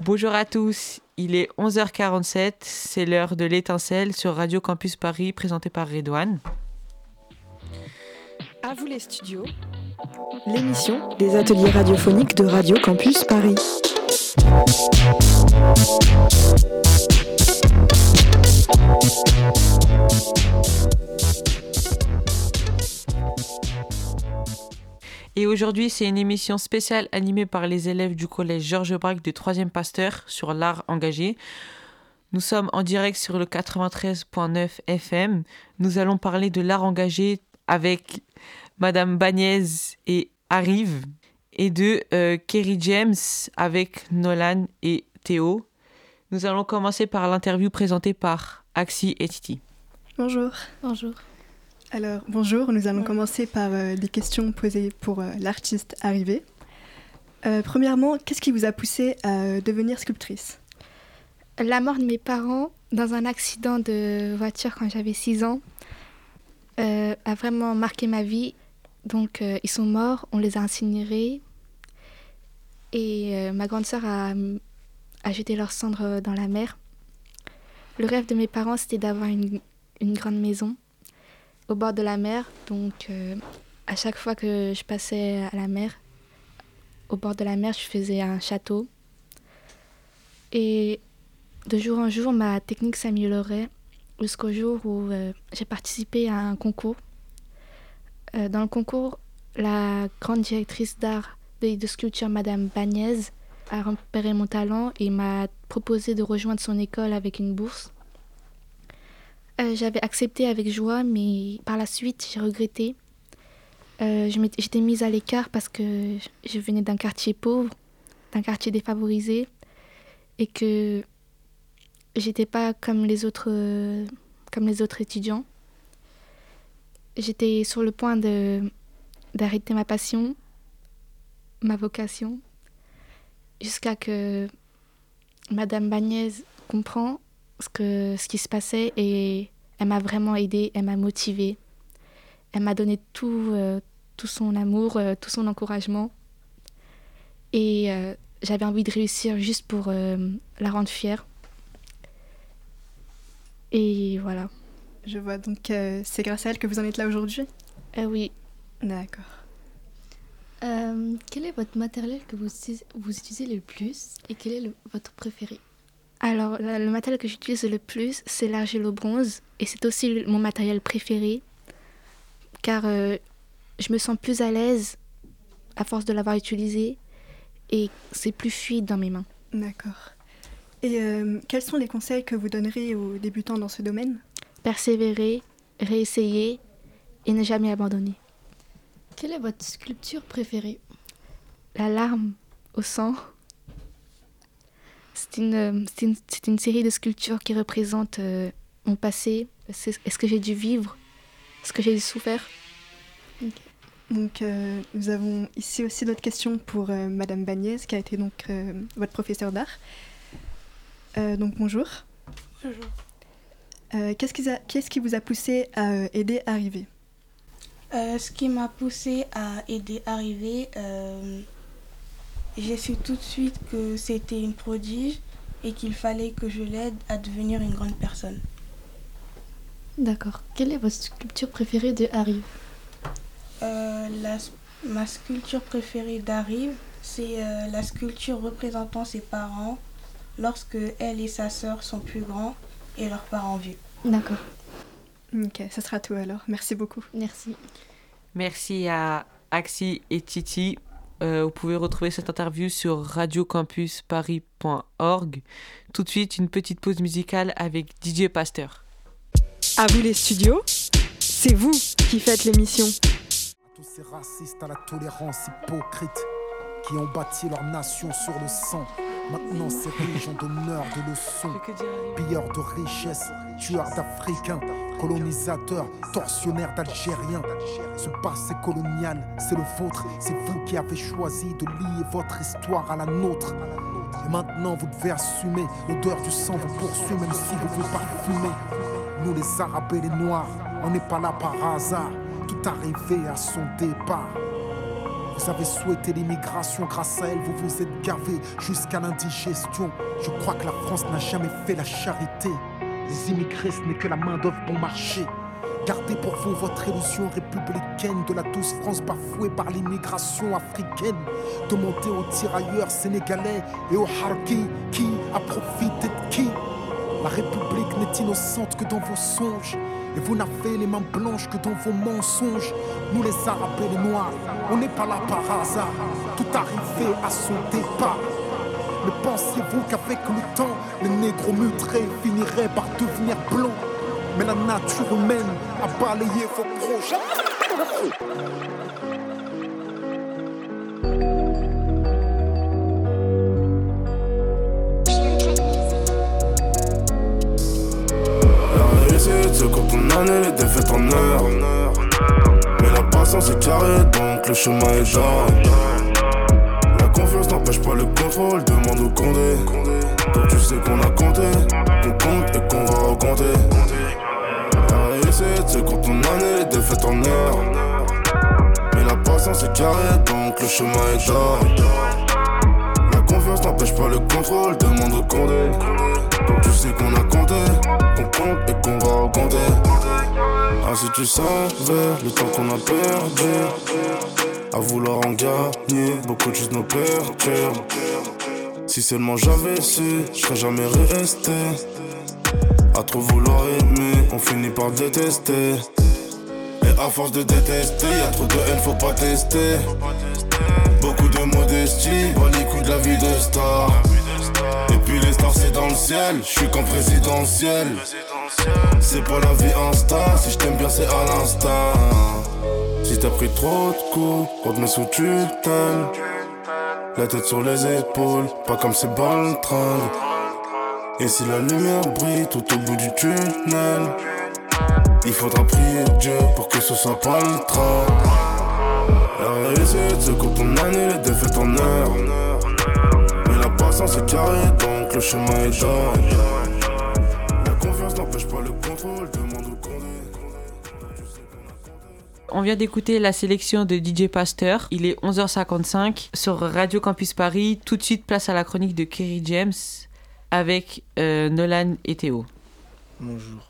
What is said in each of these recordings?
Bonjour à tous, il est 11h47, c'est l'heure de l'étincelle sur Radio Campus Paris présenté par Redouane. À vous les studios, l'émission des ateliers radiophoniques de Radio Campus Paris. Et aujourd'hui, c'est une émission spéciale animée par les élèves du collège Georges Braque du 3e Pasteur sur l'art engagé. Nous sommes en direct sur le 93.9 FM. Nous allons parler de l'art engagé avec Madame Bagnez et Arrive et de euh, Kerry James avec Nolan et Théo. Nous allons commencer par l'interview présentée par Axi et Titi. Bonjour. Bonjour. Alors, bonjour, nous allons commencer par euh, des questions posées pour euh, l'artiste arrivé. Euh, premièrement, qu'est-ce qui vous a poussé à devenir sculptrice? La mort de mes parents dans un accident de voiture quand j'avais 6 ans a vraiment marqué ma vie. Donc, ils sont morts, on les a incinérés. Et ma grande sœur a, a, jeté leurs cendres dans la mer. Le rêve de mes parents, c'était d'avoir une, une grande maison au bord de la mer. Donc, euh, à chaque fois que je passais à la mer, au bord de la mer, je faisais un château. Et de jour en jour, ma technique s'améliorait jusqu'au jour où euh, j'ai participé à un concours. Euh, dans le concours, la grande directrice d'art de, sculpture, Madame Bagnez, a repéré mon talent et m'a proposé de rejoindre son école avec une bourse. Euh, j'avais accepté avec joie, mais par la suite, j'ai regretté. Euh, J'étais mise à l'écart parce que je venais d'un quartier pauvre, d'un quartier défavorisé, et que j'étais pas comme les autres, étudiants. J'étais sur le point d'arrêter ma passion, ma vocation, jusqu'à que Madame Bagnès comprend ce, que, ce qui se passait et elle m'a vraiment aidée, elle m'a motivée. Elle m'a donné tout, euh, tout son amour, euh, tout son encouragement. Et euh, j'avais envie de réussir juste pour la rendre fière. Et voilà. Je vois, donc c'est grâce à elle que vous en êtes là aujourd'hui Oui. D'accord. quel est votre matériel que vous, vous utilisez le plus et quel est votre préféré? Alors, le matériel que j'utilise le plus, c'est l'argile au bronze. Et c'est aussi mon matériel préféré. Car euh, je me sens plus à l'aise à force de l'avoir utilisé. Et c'est plus fluide dans mes mains. D'accord. Et euh, quels sont les conseils que vous donnerez aux débutants dans ce domaine? Persévérer, réessayer et ne jamais abandonner. Quelle est votre sculpture préférée? La larme au sang c'est une, une, une, série de sculptures qui représentent euh, mon passé, est-ce que j'ai dû vivre, ce que j'ai dû souffrir? Donc, euh, nous avons ici aussi d'autres questions pour euh, Madame Bagnès, qui a été donc votre professeur d'art. donc, bonjour. Bonjour. Qu'est-ce qui, qu'est-ce qui vous a poussé à aider à arriver? Ce qui m'a poussé à aider à arriver, j'ai su tout de suite que c'était une prodige et qu'il fallait que je l'aide à devenir une grande personne. D'accord. Quelle est votre sculpture préférée de Arrive euh, Ma sculpture préférée d'Arrive, c'est euh, la sculpture représentant ses parents lorsque elle et sa sœur sont plus grands et leurs parents vieux. D'accord. Ok, ça sera tout alors. Merci beaucoup. Merci. Merci à Axi et Titi euh, vous pouvez retrouver cette interview sur radiocampusparis.org. Tout de suite, une petite pause musicale avec DJ Pasteur. À vous les studios, c'est vous qui faites l'émission. À tous ces racistes à la tolérance hypocrite qui ont bâti leur nation sur le sang. Maintenant, ces riches d'honneur, de leçons, pilleurs de richesses, tueurs d'Africains, colonisateurs, tortionnaires d'Algériens. Ce passé colonial, c'est le vôtre, c'est vous qui avez choisi de lier votre histoire à la nôtre. Et maintenant, vous devez assumer, l'odeur du sang vous poursuit, même si vous vous parfumez. Nous, les Arabes et les Noirs, on n'est pas là par hasard, tout arrivé à son départ. Vous avez souhaité l'immigration, grâce à elle, vous vous êtes gavé jusqu'à l'indigestion. Je crois que la France n'a jamais fait la charité. Les immigrés, ce n'est que la main-d'œuvre bon marché. Gardez pour vous votre illusion républicaine de la douce France bafouée par l'immigration africaine. Demandez aux tirailleurs sénégalais et aux harkis qui a profité de qui. La République n'est innocente que dans vos songes. Et vous n'avez les mains blanches que dans vos mensonges. Nous les Arabes et Noirs, on n'est pas là par hasard. Tout arrivé à son départ. Mais pensiez-vous qu'avec le temps, les négros mutrés finiraient par devenir blancs mais la nature humaine a balayé vos projets. Année défaites en heure. Mais la patience est carrée, donc le chemin est jarre. La confiance n'empêche pas le contrôle, demande au condé. Donc tu sais qu'on a compté, qu'on compte et qu'on va recompter c'est quand on en est défaite en heure. Mais la patience est carrée, donc le chemin est d'or. La confiance n'empêche pas le contrôle, demande au condé. Tu sais qu'on a compté, qu'on compte et qu'on va recompter. Ah, si tu savais le temps qu'on a perdu, à vouloir en gagner, beaucoup de choses nous perturbent. Si seulement j'avais su, je serais jamais resté. À trop vouloir aimer, on finit par détester. Et à force de détester, y a trop de haine, faut pas tester. Beaucoup de modestie, bon les coups de la vie de star. Puis les stars c'est dans le ciel, je suis qu'en présidentiel. C'est pas la vie insta, si je t'aime bien c'est à l'instant. Si t'as pris trop de coups, on te met sous tutelle. La tête sur les épaules, pas comme ces balles train. Et si la lumière brille tout au bout du tunnel, il faudra prier Dieu pour que ce soit pas le train. La réussite, c'est quand on année les défaites en heure. Mais la patience est carrée, donc le chemin est d'or. La confiance n'empêche pas le contrôle, demande au condé. On vient d'écouter la sélection de DJ Pasteur. Il est 11h55 sur Radio Campus Paris. Tout de suite, place à la chronique de Kerry James avec euh, Nolan et Théo. Bonjour.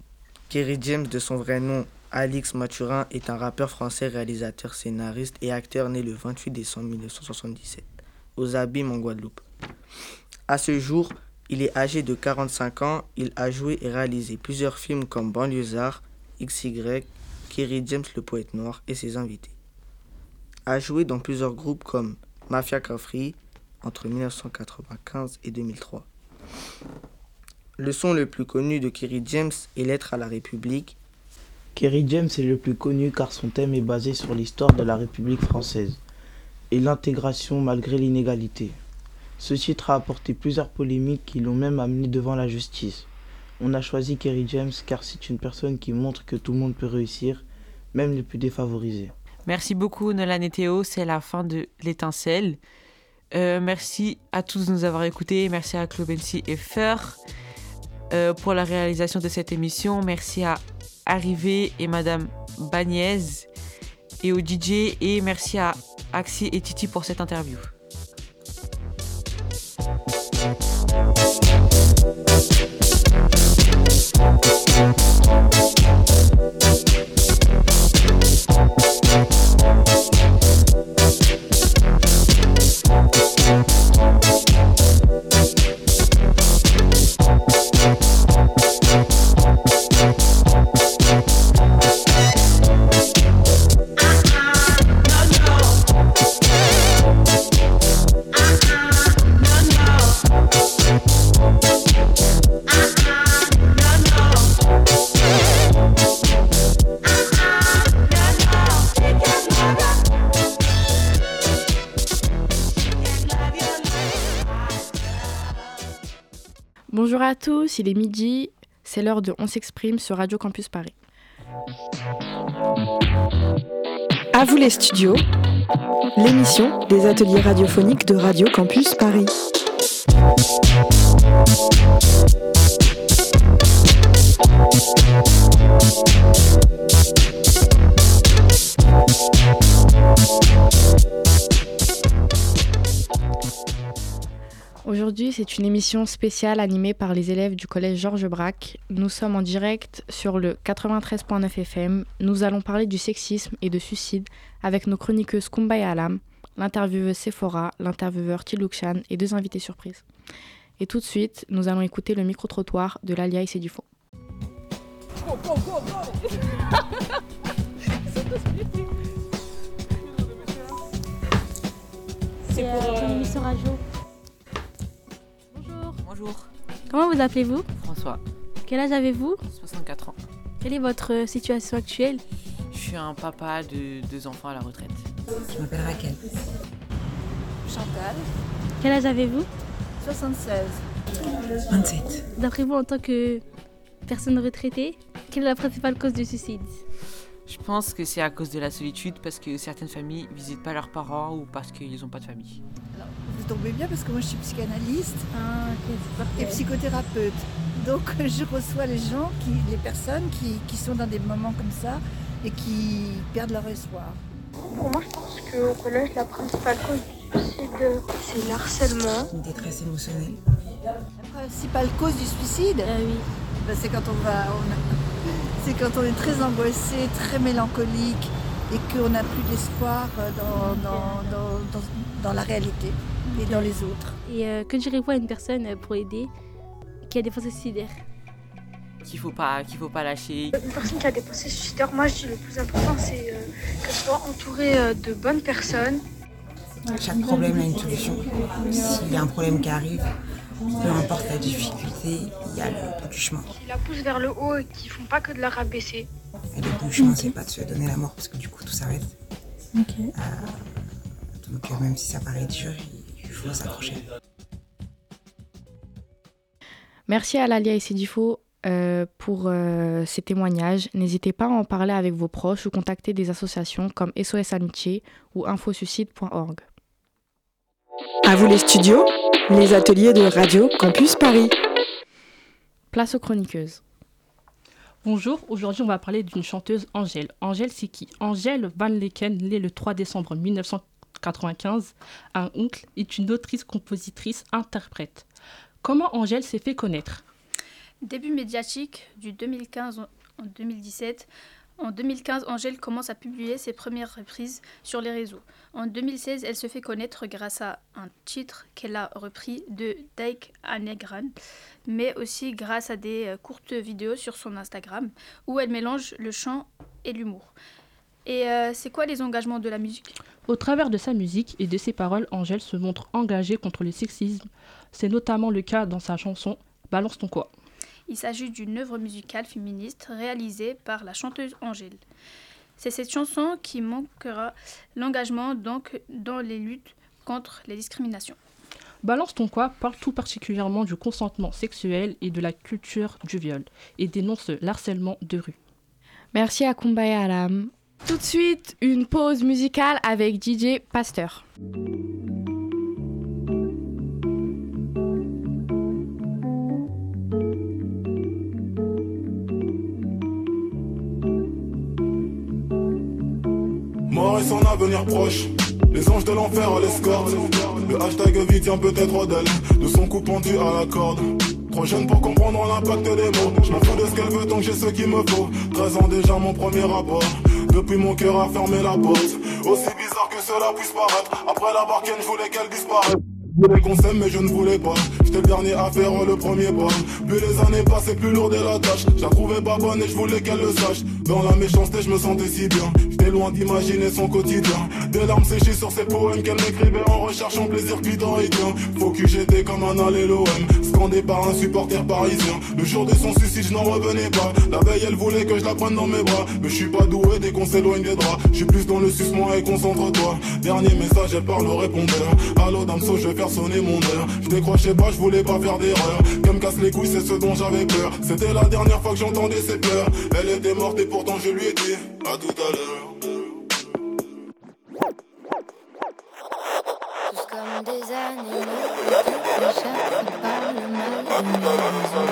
Kerry James, de son vrai nom Alix Mathurin, est un rappeur français, réalisateur, scénariste et acteur né le 28 décembre 1977 aux Abîmes en Guadeloupe. À ce jour, il est âgé de 45 ans. Il a joué et réalisé plusieurs films comme Banlieusard, XY, Kerry James le poète noir et ses invités. A joué dans plusieurs groupes comme Mafia Cafri entre 1995 et 2003. Le son le plus connu de Kerry James est Lettre à la République. Kerry James est le plus connu car son thème est basé sur l'histoire de la République française et l'intégration malgré l'inégalité. Ce titre a apporté plusieurs polémiques qui l'ont même amené devant la justice. On a choisi Kerry James car c'est une personne qui montre que tout le monde peut réussir, même les plus défavorisés. Merci beaucoup Nolan et Théo, c'est la fin de l'étincelle. Euh, merci à tous de nous avoir écoutés. Merci à Clobency et Fer euh, pour la réalisation de cette émission. Merci à Arrivé et Madame Bagnez et au DJ. Et merci à Axi et Titi pour cette interview. Bonjour à il est midi, c'est l'heure de On s'exprime sur Radio Campus Paris. À vous les studios, l'émission des ateliers radiophoniques de Radio Campus Paris. C'est une émission spéciale animée par les élèves du collège Georges Braque. Nous sommes en direct sur le 93.9 FM. Nous allons parler du sexisme et de suicide avec nos chroniqueuses Kumbaya Alam, l'intervieweuse Sephora, l'intervieweur Tilukshan et deux invités surprises. Et tout de suite, nous allons écouter le micro-trottoir de l'Alia et du faux. C'est pour euh, une émission radio. Bonjour. Comment vous appelez-vous François. Quel âge avez-vous 64 ans. Quelle est votre situation actuelle Je suis un papa de deux enfants à la retraite. Je m'appelle Raquel. Chantal. Quel âge avez-vous 76. 27. D'après vous, en tant que personne retraitée, quelle est la principale cause du suicide Je pense que c'est à cause de la solitude parce que certaines familles visitent pas leurs parents ou parce qu'ils n'ont pas de famille. Alors, tombez bien parce que moi je suis psychanalyste ah, et psychothérapeute. Donc je reçois les gens, qui, les personnes qui, qui, sont dans des moments comme ça et qui perdent leur espoir. Pour moi, je pense qu'au collège, la principale cause du suicide, c'est le harcèlement. Une détresse émotionnelle. La principale cause du suicide, ah, oui. ben, c'est quand on va, on c'est quand on est très angoissé, très mélancolique et qu'on n'a plus d'espoir dans, dans, dans, dans, la réalité et dans les autres. Et euh, que direz-vous à une personne pour aider qui a des pensées suicidaires Qu'il faut pas, qu'il faut pas lâcher. Une personne qui a des pensées suicidaires, moi je dis le plus important c'est euh, qu'elle soit entourée euh, de bonnes personnes. Chaque problème a une solution. S'il y a un problème qui arrive, peu importe la difficulté, il y a le bout du chemin. Qui la poussent vers le haut et qui font pas que de la rabaisser. Et le bout du chemin, c'est pas de se donner la mort parce que du coup tout s'arrête. Okay. Euh, donc même si ça paraît dur, il faut s'accrocher. Merci à Lalia et Sedifo euh, pour euh, ces témoignages. N'hésitez pas à en parler avec vos proches ou contacter des associations comme SOS Amitié ou infosuicide.org. À vous les studios, les ateliers de Radio Campus Paris. Place aux chroniqueuses. Bonjour, aujourd'hui on va parler d'une chanteuse Angèle. Angèle c'est qui? Angèle Van Leken, née le 3 décembre 1995 à Oncle, est une autrice, compositrice, interprète. Comment Angèle s'est fait connaître? Début médiatique du 2015 en 2017. En 2015, Angèle commence à publier ses premières reprises sur les réseaux. En 2016, elle se fait connaître grâce à un titre qu'elle a repris de Dike Anegran, mais aussi grâce à des courtes vidéos sur son Instagram où elle mélange le chant et l'humour. Et euh, c'est quoi les engagements de la musique? Au travers de sa musique et de ses paroles, Angèle se montre engagée contre le sexisme. C'est notamment le cas dans sa chanson Balance ton quoi. Il s'agit d'une œuvre musicale féministe réalisée par la chanteuse Angèle. C'est cette chanson qui manquera l'engagement donc dans les luttes contre les discriminations. Balance ton quoi parle tout particulièrement du consentement sexuel et de la culture du viol et dénonce l'harcèlement de rue. Merci à Kumbaya Alam. Tout de suite, une pause musicale avec DJ Pasteur. Mort et son avenir proche. Les anges de l'enfer l'escortent. Le hashtag vie tient peut-être d'elle. De son coup pendu à la corde. Trop jeune pour comprendre l'impact des mots. Je m'en fous de ce qu'elle veut que j'ai ce qu'il me faut. 13 ans déjà mon premier rapport. Depuis mon cœur a fermé la porte. Aussi bizarre que cela puisse paraître. Après la barquette, je voulais qu'elle disparaisse. Voulais s'aime mais je ne voulais pas. J'étais le dernier à faire le premier pas. Plus les années passaient plus lourd est la tâche. Je la trouvais pas bonne et je voulais qu'elle le sache. Dans la méchanceté je me sentais si bien. J'étais loin d'imaginer son quotidien. Des larmes séchées sur ses poèmes qu'elle m'écrivait En recherchant plaisir bien Faut que j'étais comme un alléloème Scandé par un supporter parisien. Le jour de son suicide je n'en revenais pas. La veille elle voulait que je la prenne dans mes bras. Mais je suis pas doué dès qu'on s'éloigne des draps. Je suis plus dans le sucement et concentre-toi. Dernier message elle parle au répondeur. Allô Damso je vais faire sonner mon heure. Je décrochais pas, je voulais pas faire d'erreur. Comme me casse les couilles, c'est ce dont j'avais peur. C'était la dernière fois que j'entendais ses pleurs. Elle était morte et pourtant je lui ai dit à tout à l'heure. Des animaux, chaque par le mal de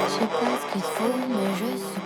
Je sais pas ce qu'il faut, mais je suis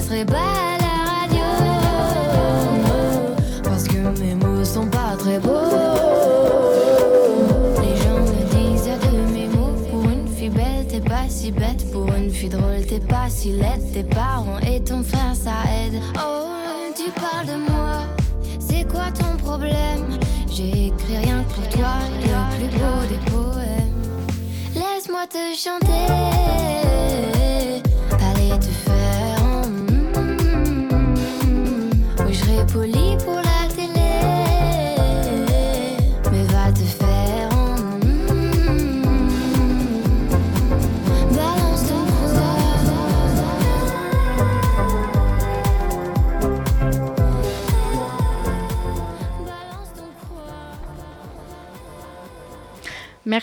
Passerai pas à la radio. Parce que mes mots sont pas très beaux. Les gens me disent de mes mots. Pour une fille belle, t'es pas si bête. Pour une fille drôle, t'es pas si laide. Tes parents et ton frère, ça aide. Oh, tu parles de moi. C'est quoi ton problème? J'ai écrit rien que pour toi, le plus beau des poèmes. Laisse-moi te chanter.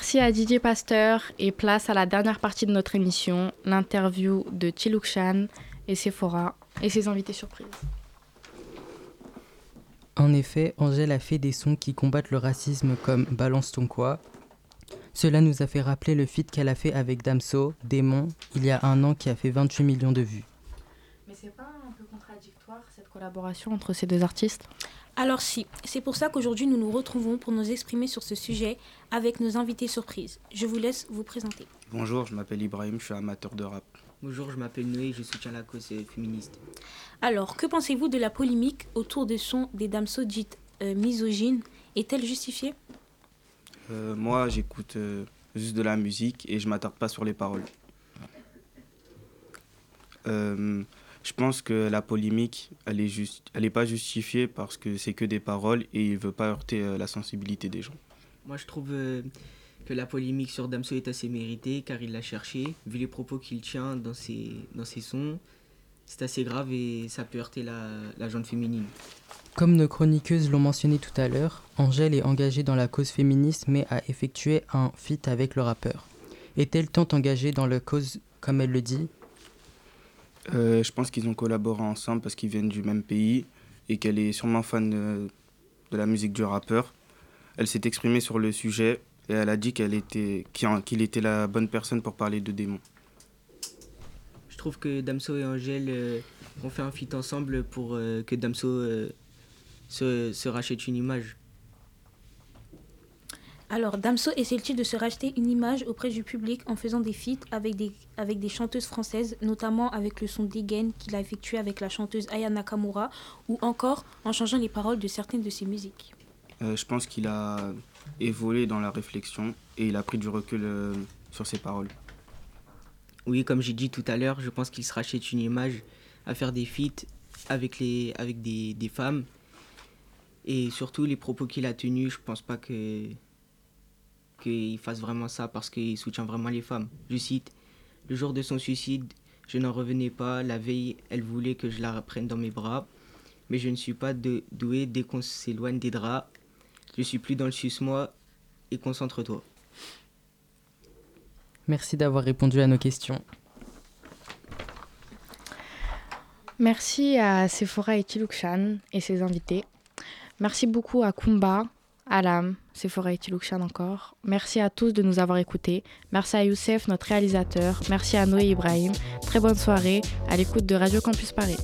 Merci à Didier Pasteur et place à la dernière partie de notre émission, l'interview de Chilukshan et Sephora et ses invités surprises. En effet, Angèle a fait des sons qui combattent le racisme comme Balance ton quoi. Cela nous a fait rappeler le feat qu'elle a fait avec Damso, Démon, il y a un an qui a fait 28 millions de vues. Mais c'est pas un peu contradictoire cette collaboration entre ces deux artistes Alors si, c'est pour ça qu'aujourd'hui nous nous retrouvons pour nous exprimer sur ce sujet avec nos invités surprises. Je vous laisse vous présenter. Bonjour, je m'appelle Ibrahim, je suis amateur de rap. Bonjour, je m'appelle Noé, je soutiens la cause euh, féministe. Alors, que pensez-vous de la polémique autour des sons des damsos dites euh, misogynes Est-elle justifiée Euh, moi, j'écoute euh, juste de la musique et je m'attarde pas sur les paroles. Je pense que la polémique, elle est juste, elle est pas justifiée parce que c'est que des paroles et il veut pas heurter euh, la sensibilité des gens. Moi, je trouve euh, que la polémique sur Damso est assez méritée car il l'a cherché. Vu les propos qu'il tient dans ses, dans ses sons, c'est assez grave et ça peut heurter la, la gente féminine. Comme nos chroniqueuses l'ont mentionné tout à l'heure, Angèle est engagée dans la cause féministe mais a effectué un feat avec le rappeur. Est-elle tant engagée dans la cause comme elle le dit? Euh, je pense qu'ils ont collaboré ensemble parce qu'ils viennent du même pays et qu'elle est sûrement fan de, la musique du rappeur. Elle s'est exprimée sur le sujet et elle a dit qu'elle était, qu'il était la bonne personne pour parler de démons. Je trouve que Damso et Angèle euh, ont fait un feat ensemble pour euh, que Damso euh, se rachète une image. Alors, Damso essaie-t-il de se racheter une image auprès du public en faisant des feats avec des, avec des chanteuses françaises, notamment avec le son Degen qu'il a effectué avec la chanteuse Aya Nakamura, ou encore en changeant les paroles de certaines de ses musiques? Euh, je pense qu'il a évolué dans la réflexion et il a pris du recul euh, sur ses paroles. Oui, comme j'ai dit tout à l'heure, je pense qu'il se rachète une image à faire des feats avec, les, avec des, des femmes. Et surtout, les propos qu'il a tenus, je pense pas que qu'il fasse vraiment ça parce qu'il soutient vraiment les femmes. Je cite Le jour de son suicide, je n'en revenais pas. La veille, elle voulait que je la prenne dans mes bras. Mais je ne suis pas de- doué dès qu'on s'éloigne des draps. Je suis plus dans le suce-moi et concentre-toi. Merci d'avoir répondu à nos questions. Merci à Sephora et Chilukshan et ses invités. Merci beaucoup à Kumba, Alam, Sephora et Tilukshan encore. Merci à tous de nous avoir écoutés. Merci à Youssef, notre réalisateur. Merci à Noé Ibrahim. Très bonne soirée à l'écoute de Radio Campus Paris.